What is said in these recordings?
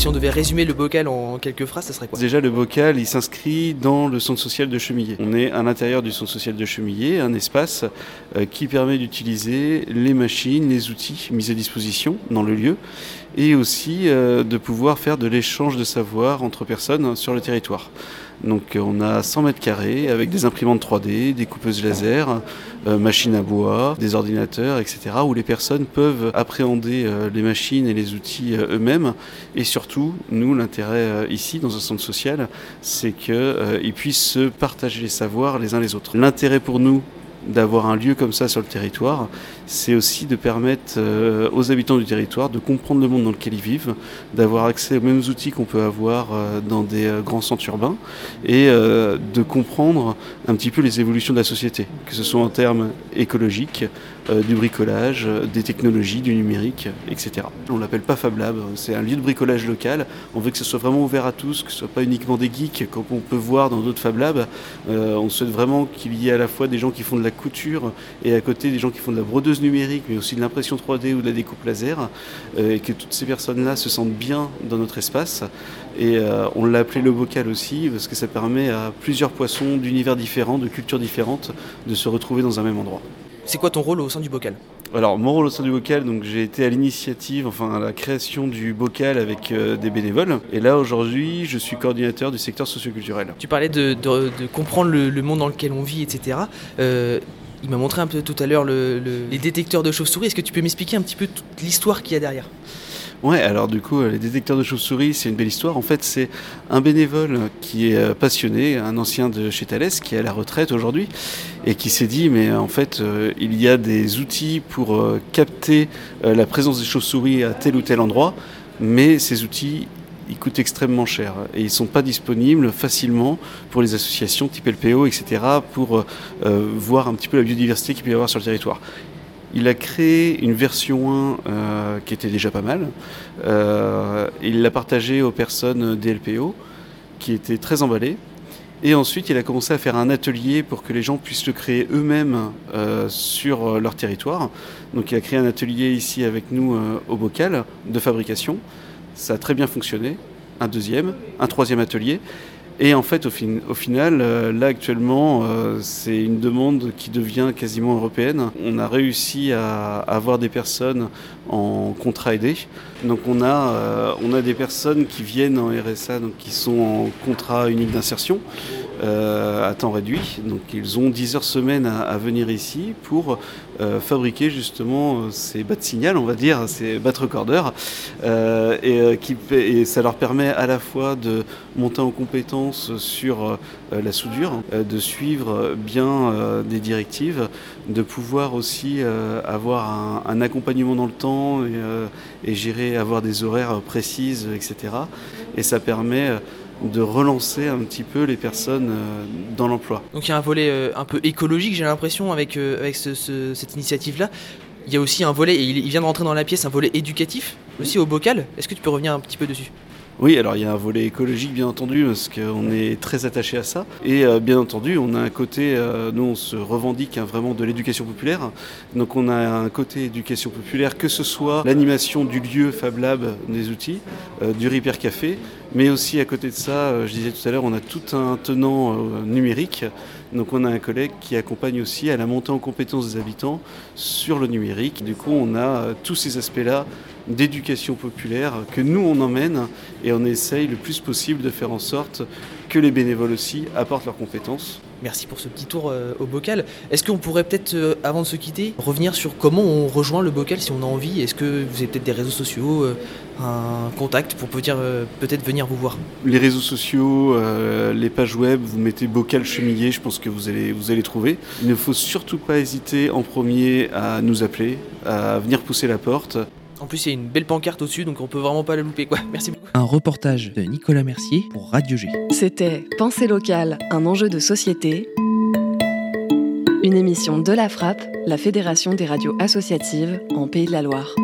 Si on devait résumer le bocal en quelques phrases, ça serait quoi? Déjà, le bocal, il s'inscrit dans le centre social de Chemillé. On est à l'intérieur du centre social de Chemillé, un espace euh, qui permet d'utiliser les machines, les outils mis à disposition dans le lieu et aussi euh, de pouvoir faire de l'échange de savoir entre personnes sur le territoire. Donc euh, on a 100 mètres carrés avec des imprimantes 3D, des coupeuses laser, euh, machines à bois, des ordinateurs, etc. où les personnes peuvent appréhender les machines et les outils eux-mêmes. Et surtout, nous, l'intérêt ici, dans un centre social, c'est qu'ils puissent se partager les savoirs les uns les autres. L'intérêt pour nous, d'avoir un lieu comme ça sur le territoire, c'est aussi de permettre euh, aux habitants du territoire de comprendre le monde dans lequel ils vivent, d'avoir accès aux mêmes outils qu'on peut avoir euh, dans des euh, grands centres urbains et de comprendre un petit peu les évolutions de la société, que ce soit en termes écologiques, du bricolage, des technologies, du numérique, etc. On l'appelle pas Fab Lab, c'est un lieu de bricolage local. On veut que ce soit vraiment ouvert à tous, que ce soit pas uniquement des geeks comme on peut voir dans d'autres Fab Labs. on souhaite vraiment qu'il y ait à la fois des gens qui font de la couture et à côté des gens qui font de la brodeuse numérique, mais aussi de l'impression 3D ou de la découpe laser, euh, et que toutes ces personnes-là se sentent bien dans notre espace. Et euh, on l'a appelé le bocal aussi, parce que ça permet à plusieurs poissons d'univers différents, de cultures différentes, de se retrouver dans un même endroit. C'est quoi ton rôle au sein du bocal? Alors mon rôle au sein du bocal, donc j'ai été à l'initiative, enfin à la création du bocal avec euh, des bénévoles. Et là aujourd'hui, je suis coordinateur du secteur socioculturel. Tu parlais de, comprendre le, monde dans lequel on vit, etc. Il m'a montré un peu tout à l'heure les détecteurs de chauves-souris. Est-ce que tu peux m'expliquer un petit peu toute l'histoire qu'il y a derrière? Ouais, alors du coup, les détecteurs de chauves-souris, c'est une belle histoire. En fait, c'est un bénévole qui est euh, passionné, un ancien de chez Thales, qui est à la retraite aujourd'hui, et qui s'est dit, mais en fait, euh, il y a des outils pour euh, capter la présence des chauves-souris à tel ou tel endroit, mais ces outils, ils coûtent extrêmement cher et ils ne sont pas disponibles facilement pour les associations type LPO, etc., pour euh, euh, voir un petit peu la biodiversité qu'il peut y avoir sur le territoire. Il a créé une version 1 euh, qui était déjà pas mal. il l'a partagée aux personnes des LPO qui étaient très emballées. Et ensuite, il a commencé à faire un atelier pour que les gens puissent le créer eux-mêmes sur leur territoire. Donc, il a créé un atelier ici avec nous au Bocal de fabrication. Ça a très bien fonctionné. Un deuxième, un troisième atelier. Et en fait, au, final, euh, là actuellement, euh, c'est une demande qui devient quasiment européenne. On a réussi à, avoir des personnes en contrat aidé. Donc on a, euh, on a des personnes qui viennent en RSA, donc qui sont en contrat unique d'insertion à temps réduit. Donc ils ont 10 heures semaine à, venir ici pour fabriquer justement ces bas de signal, on va dire, ces bas et, qui, et ça leur permet à la fois de monter en compétence sur euh, la soudure, euh, de suivre bien euh, des directives, de pouvoir aussi avoir un, accompagnement dans le temps et, gérer, avoir des horaires précises, etc. Et ça permet de relancer un petit peu les personnes dans l'emploi. Donc il y a un volet un peu écologique, j'ai l'impression, avec, avec cette initiative-là. Il y a aussi un volet, et il vient de rentrer dans la pièce, un volet éducatif aussi au bocal. Est-ce que tu peux revenir un petit peu dessus? Oui, alors il y a un volet écologique bien entendu parce qu'on est très attaché à ça. Et euh, bien entendu, on a un côté, euh, nous on se revendique hein, vraiment de l'éducation populaire. Donc on a un côté éducation populaire, que ce soit l'animation du lieu Fab Lab des outils, euh, du Repair Café, mais aussi à côté de ça, je disais tout à l'heure, on a tout un tenant numérique. Donc on a un collègue qui accompagne aussi à la montée en compétence des habitants sur le numérique. Du coup, on a tous ces aspects-là d'éducation populaire que nous on emmène et on essaye le plus possible de faire en sorte que les bénévoles aussi apportent leurs compétences. Merci pour ce petit tour euh, au bocal. Est-ce qu'on pourrait peut-être, euh, avant de se quitter, revenir sur comment on rejoint le bocal si on a envie? Est-ce que vous avez peut-être des réseaux sociaux, euh, un contact pour peut-être venir vous voir? Les réseaux sociaux, les pages web, vous mettez bocal chemillé, je pense que vous allez, vous allez trouver. Il ne faut surtout pas hésiter en premier à nous appeler, à venir pousser la porte. En plus, il y a une belle pancarte au-dessus, donc on peut vraiment pas la louper. Quoi. Merci beaucoup. Un reportage de Nicolas Mercier pour Radio G. C'était Pensée locale, un enjeu de société. Une émission de la Frappe, la Fédération des radios associatives en Pays de la Loire.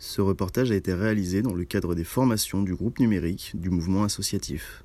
Ce reportage a été réalisé dans le cadre des formations du groupe numérique du mouvement associatif.